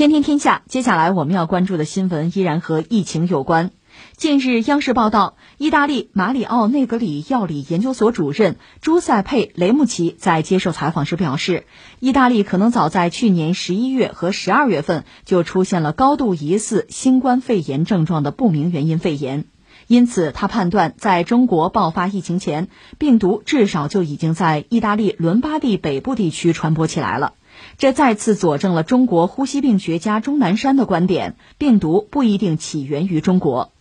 天天天下，接下来我们要关注的新闻依然和疫情有关。近日，央视报道，意大利马里奥内格里药理研究所主任朱塞佩·雷穆奇在接受采访时表示，意大利可能早在去年十一月和十二月份就出现了高度疑似新冠肺炎症状的不明原因肺炎，因此他判断，在中国爆发疫情前，病毒至少就已经在意大利伦巴第北部地区传播起来了。这再次佐证了中国呼吸病学家钟南山的观点：病毒不一定起源于中国。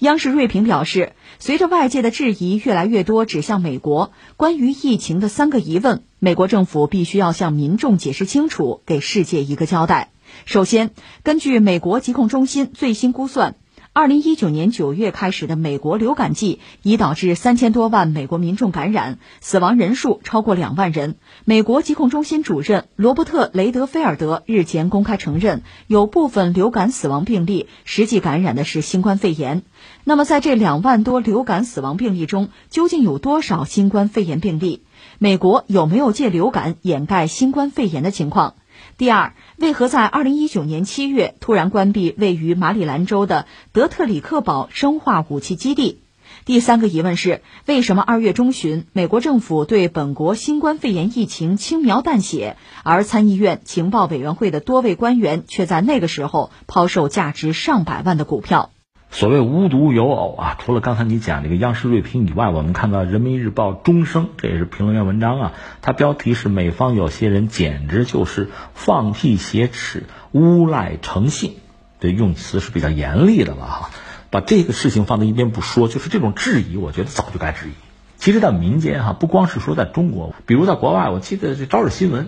央视锐评表示，随着外界的质疑越来越多指向美国，关于疫情的三个疑问，美国政府必须要向民众解释清楚，给世界一个交代。首先，根据美国疾控中心最新估算。二零一九年九月开始的美国流感季已导致三千多万美国民众感染，死亡人数超过两万人。美国疾控中心主任罗伯特·雷德菲尔德日前公开承认，有部分流感死亡病例实际感染的是新冠肺炎。那么，在这两万多流感死亡病例中，究竟有多少新冠肺炎病例？美国有没有借流感掩盖新冠肺炎的情况？第二，为何在二零一九年七月突然关闭位于马里兰州的德特里克堡生化武器基地？第三个疑问是，为什么二月中旬美国政府对本国新冠肺炎疫情轻描淡写，而参议院情报委员会的多位官员却在那个时候抛售价值上百万的股票？所谓无独有偶啊，除了刚才你讲这个央视锐评以外，我们看到人民日报钟声，这也是评论员文章啊，它标题是美方有些人简直就是放屁挟持、诬赖诚信，这用词是比较严厉的了哈。把这个事情放在一边不说，就是这种质疑，我觉得早就该质疑。其实，在民间哈，不光是说在中国，比如在国外，我记得这《朝日新闻》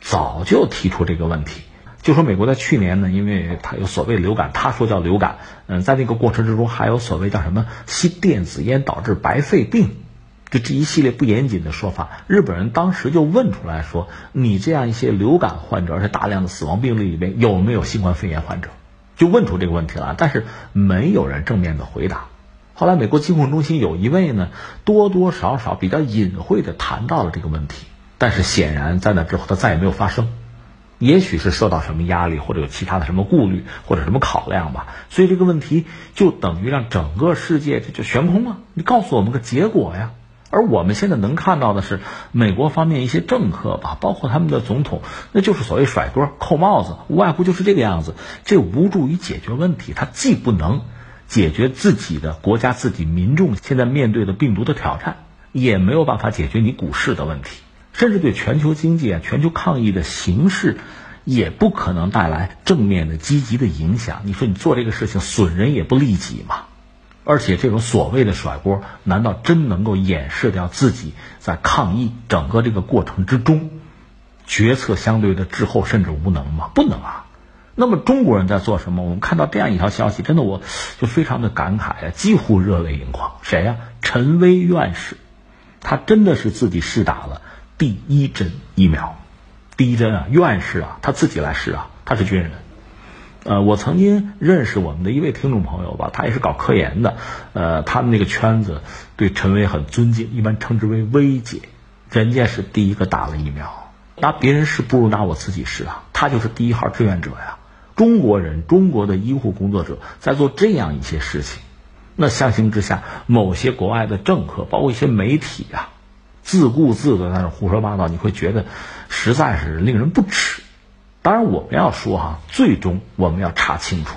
早就提出这个问题。就说美国在去年呢，因为它有所谓流感，他说叫流感，嗯，在那个过程之中还有所谓叫什么吸电子烟导致白肺病，就这一系列不严谨的说法，日本人当时就问出来说，你这样一些流感患者，而且大量的死亡病例里面有没有新冠肺炎患者，就问出这个问题了，但是没有人正面的回答。后来美国疾控中心有一位呢，多多少少比较隐晦的谈到了这个问题，但是显然在那之后他再也没有发生。也许是受到什么压力，或者有其他的什么顾虑，或者什么考量吧，所以这个问题就等于让整个世界就悬空了。你告诉我们个结果呀！而我们现在能看到的是，美国方面一些政客吧，包括他们的总统，那就是所谓甩锅、扣帽子，无外乎就是这个样子。这无助于解决问题，它既不能解决自己的国家、自己民众现在面对的病毒的挑战，也没有办法解决你股市的问题。甚至对全球经济啊、全球抗疫的形势，也不可能带来正面的积极的影响。你说你做这个事情损人也不利己嘛？而且这种所谓的甩锅，难道真能够掩饰掉自己在抗疫整个这个过程之中决策相对的滞后甚至无能吗？不能啊！那么中国人在做什么？我们看到这样一条消息，真的我就非常的感慨啊，几乎热泪盈眶。谁呀？陈薇院士，他真的是自己试打了。第一针疫苗，第一针啊，院士啊，他自己来试啊，他是军人。呃，我曾经认识我们的一位听众朋友吧，他也是搞科研的，呃，他们那个圈子对陈薇很尊敬，一般称之为薇姐。人家是第一个打了疫苗，拿别人试不如拿我自己试啊，他就是第一号志愿者呀。中国人，中国的医护工作者在做这样一些事情，那相形之下，某些国外的政客，包括一些媒体啊。自顾自的在那胡说八道，你会觉得实在是令人不齿。当然，我们要说哈，最终我们要查清楚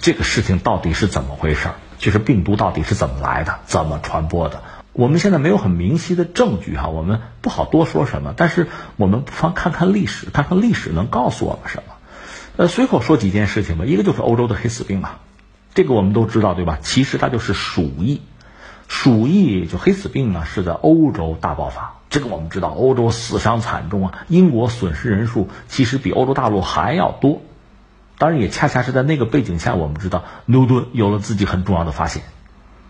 这个事情到底是怎么回事儿，就是病毒到底是怎么来的，怎么传播的。我们现在没有很明晰的证据哈，我们不好多说什么。但是我们不妨看看历史，看看历史能告诉我们什么。呃，随口说几件事情吧。一个就是欧洲的黑死病啊，这个我们都知道对吧？其实它就是鼠疫。鼠疫就黑死病呢，是在欧洲大爆发。这个我们知道，欧洲死伤惨重啊。英国损失人数其实比欧洲大陆还要多。当然，也恰恰是在那个背景下，我们知道牛顿有了自己很重要的发现。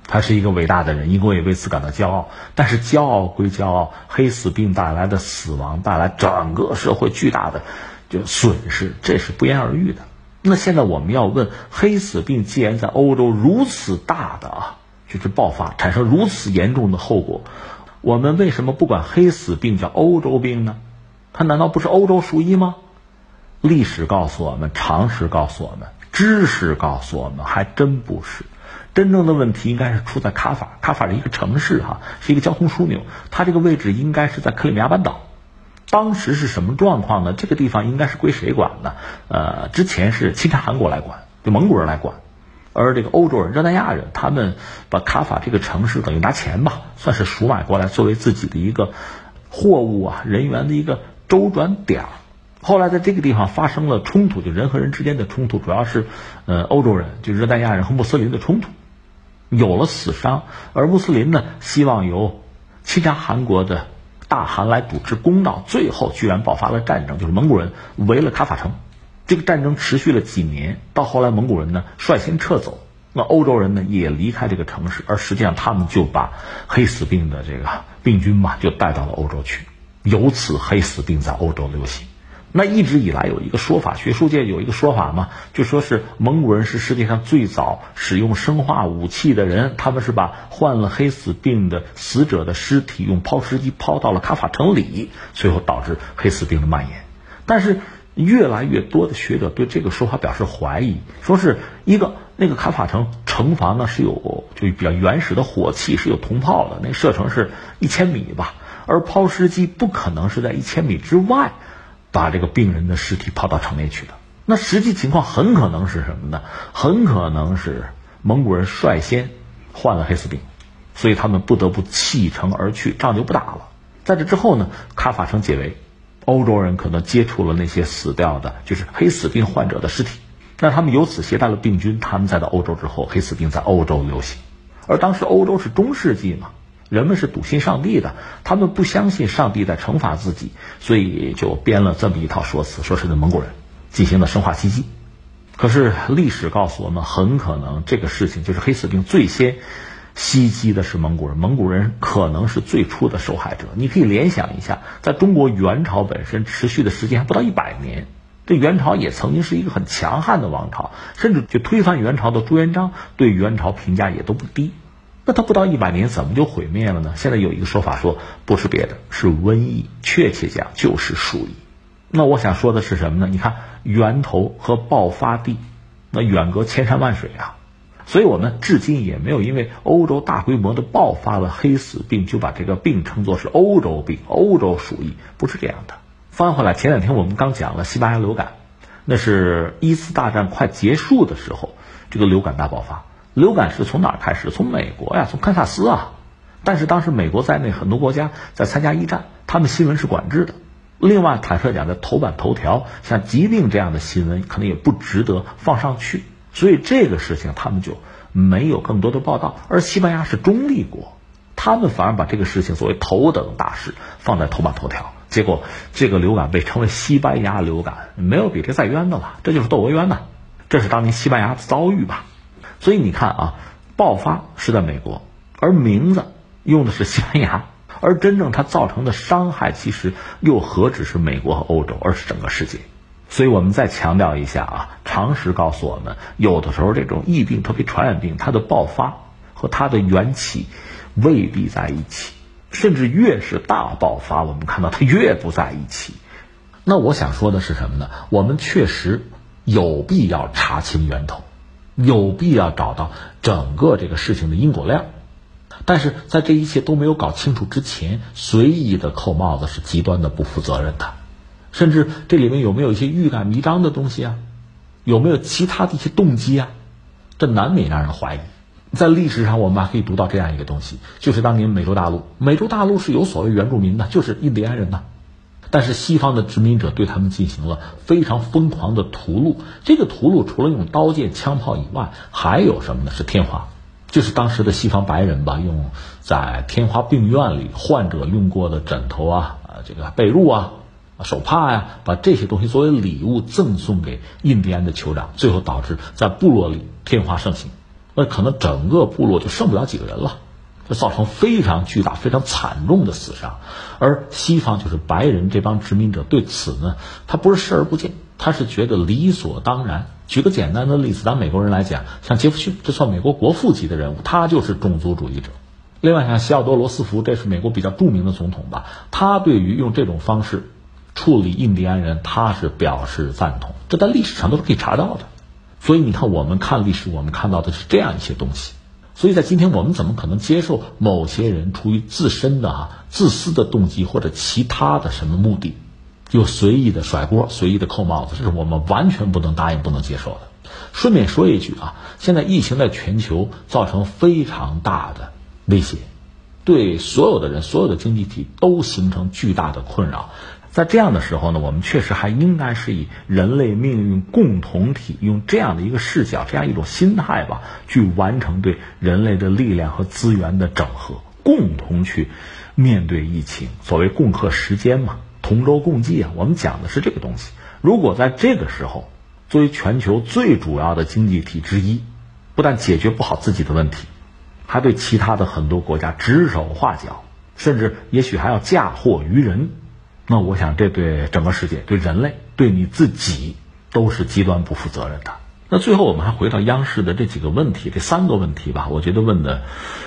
他是一个伟大的人，英国也为此感到骄傲。但是骄傲归骄傲，黑死病带来的死亡，带来整个社会巨大的就损失，这是不言而喻的。那现在我们要问，黑死病既然在欧洲如此大的啊。就是爆发，产生如此严重的后果，我们为什么不管黑死病叫欧洲病呢？它难道不是欧洲鼠疫吗？历史告诉我们，常识告诉我们，知识告诉我们，还真不是。真正的问题应该是出在卡法，卡法是一个城市哈，是一个交通枢纽，它这个位置应该是在克里米亚半岛。当时是什么状况呢？这个地方应该是归谁管呢？呃，之前是侵占韩国来管，就蒙古人来管，而这个欧洲人、热那亚人，他们把卡法这个城市等于拿钱吧，算是赎买过来，作为自己的一个货物啊、人员的一个周转点儿。后来在这个地方发生了冲突，就人和人之间的冲突，主要是呃欧洲人，就热那亚人和穆斯林的冲突，有了死伤，而穆斯林呢希望由侵占韩国的。大汗来主持公道，最后居然爆发了战争，就是蒙古人围了卡法城。这个战争持续了几年，到后来蒙古人呢率先撤走，那欧洲人呢也离开这个城市，而实际上他们就把黑死病的这个病菌嘛就带到了欧洲去，由此黑死病在欧洲流行。那一直以来有一个说法，学术界有一个说法嘛，就说是蒙古人是世界上最早使用生化武器的人，他们是把患了黑死病的死者的尸体用抛尸机抛到了卡法城里，最后导致黑死病的蔓延。但是越来越多的学者对这个说法表示怀疑，说是一个那个卡法城城防呢是有就比较原始的火器，是有铜炮的，那射程是一千米吧，而抛尸机不可能是在一千米之外。把这个病人的尸体抛到城内去的，那实际情况很可能是什么呢？很可能是蒙古人率先患了黑死病，所以他们不得不弃城而去，仗就不打了。在这之后呢，卡法城解围，欧洲人可能接触了那些死掉的，就是黑死病患者的尸体，那他们由此携带了病菌，他们再到欧洲之后，黑死病在欧洲流行。而当时欧洲是中世纪嘛。人们是笃信上帝的，他们不相信上帝在惩罚自己，所以就编了这么一套说辞，说是那蒙古人进行了生化袭击。可是历史告诉我们，很可能这个事情就是黑死病最先袭击的是蒙古人，蒙古人可能是最初的受害者。你可以联想一下，在中国元朝本身持续的时间还不到一百年，这元朝也曾经是一个很强悍的王朝，甚至就推翻元朝的朱元璋对元朝评价也都不低。那他不到一百年怎么就毁灭了呢？现在有一个说法说不是别的，是瘟疫，确切讲就是鼠疫。那我想说的是什么呢？你看源头和爆发地，那远隔千山万水啊，所以我们至今也没有因为欧洲大规模的爆发了黑死病就把这个病称作是欧洲病、欧洲鼠疫，不是这样的。翻回来，前两天我们刚讲了西班牙流感，那是一次大战快结束的时候，这个流感大爆发。流感是从哪儿开始？从美国呀，从堪萨斯啊。但是当时美国在内很多国家在参加一战，他们新闻是管制的。另外，坦率讲，在头版头条，像疾病这样的新闻，可能也不值得放上去。所以这个事情他们就没有更多的报道。而西班牙是中立国，他们反而把这个事情作为头等大事放在头版头条。结果这个流感被称为西班牙流感，没有比这再冤的了。这就是窦娥冤呐，这是当年西班牙的遭遇吧。所以你看啊，爆发是在美国，而名字用的是西班牙，而真正它造成的伤害其实又何止是美国和欧洲，而是整个世界。所以我们再强调一下啊，常识告诉我们，有的时候这种疫病，特别传染病，它的爆发和它的缘起未必在一起，甚至越是大爆发，我们看到它越不在一起。那我想说的是什么呢？我们确实有必要查清源头。有必要找到整个这个事情的因果链，但是在这一切都没有搞清楚之前，随意的扣帽子是极端的不负责任的。甚至这里面有没有一些欲盖弥彰的东西啊？有没有其他的一些动机啊？这难免让人怀疑。在历史上，我们还可以读到这样一个东西，就是当年美洲大陆，美洲大陆是有所谓原住民的，就是印第安人呐。但是西方的殖民者对他们进行了非常疯狂的屠戮，这个屠戮除了用刀剑枪炮以外，还有什么呢？是天花，就是当时的西方白人吧，用在天花病院里患者用过的枕头啊，啊这个被褥啊，手帕呀，把这些东西作为礼物赠送给印第安的酋长，最后导致在部落里天花盛行，那可能整个部落就剩不了几个人了。就造成非常巨大、非常惨重的死伤，而西方就是白人这帮殖民者对此呢，他不是视而不见，他是觉得理所当然。举个简单的例子，咱美国人来讲，像杰弗逊，这算美国国父级的人物，他就是种族主义者。另外像西奥多·罗斯福，这是美国比较著名的总统吧，他对于用这种方式处理印第安人，他是表示赞同，这在历史上都是可以查到的。所以你看，我们看历史，我们看到的是这样一些东西。所以在今天，我们怎么可能接受某些人出于自身的啊自私的动机或者其他的什么目的，就随意的甩锅、随意的扣帽子？这是我们完全不能答应、不能接受的。顺便说一句啊，现在疫情在全球造成非常大的威胁，对所有的人、所有的经济体都形成巨大的困扰。在这样的时候呢，我们确实还应该是以人类命运共同体用这样的一个视角、这样一种心态吧，去完成对人类的力量和资源的整合，共同去面对疫情。所谓共克时艰嘛，同舟共济啊，我们讲的是这个东西。如果在这个时候，作为全球最主要的经济体之一，不但解决不好自己的问题，还对其他的很多国家指手画脚，甚至也许还要嫁祸于人。那我想，这对整个世界、对人类、对你自己，都是极端不负责任的。那最后，我们还回到央视的这几个问题，这三个问题吧，我觉得问的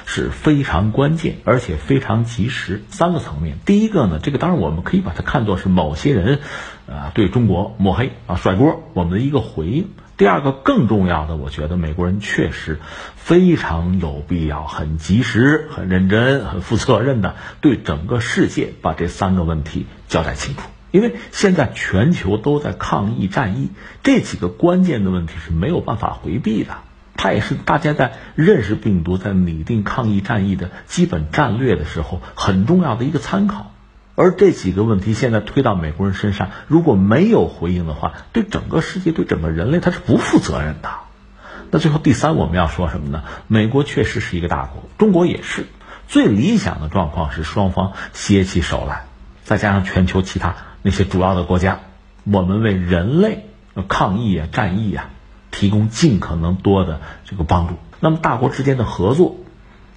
是非常关键，而且非常及时。三个层面，第一个呢，这个当然我们可以把它看作是某些人，啊，对中国抹黑啊、甩锅，我们的一个回应。第二个更重要的，我觉得美国人确实非常有必要、很及时、很认真、很负责任的对整个世界把这三个问题交代清楚。因为现在全球都在抗疫战役，这几个关键的问题是没有办法回避的。它也是大家在认识病毒、在拟定抗疫战役的基本战略的时候很重要的一个参考。而这几个问题现在推到美国人身上，如果没有回应的话，对整个世界、对整个人类，他是不负责任的。那最后第三，我们要说什么呢？美国确实是一个大国，中国也是。最理想的状况是双方携起手来，再加上全球其他那些主要的国家，我们为人类抗疫啊、战役啊提供尽可能多的这个帮助。那么大国之间的合作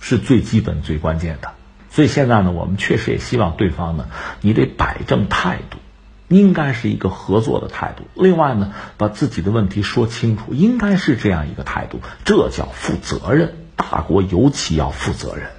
是最基本、最关键的。所以现在呢，我们确实也希望对方呢，你得摆正态度，应该是一个合作的态度。另外呢，把自己的问题说清楚，应该是这样一个态度，这叫负责任。大国尤其要负责任。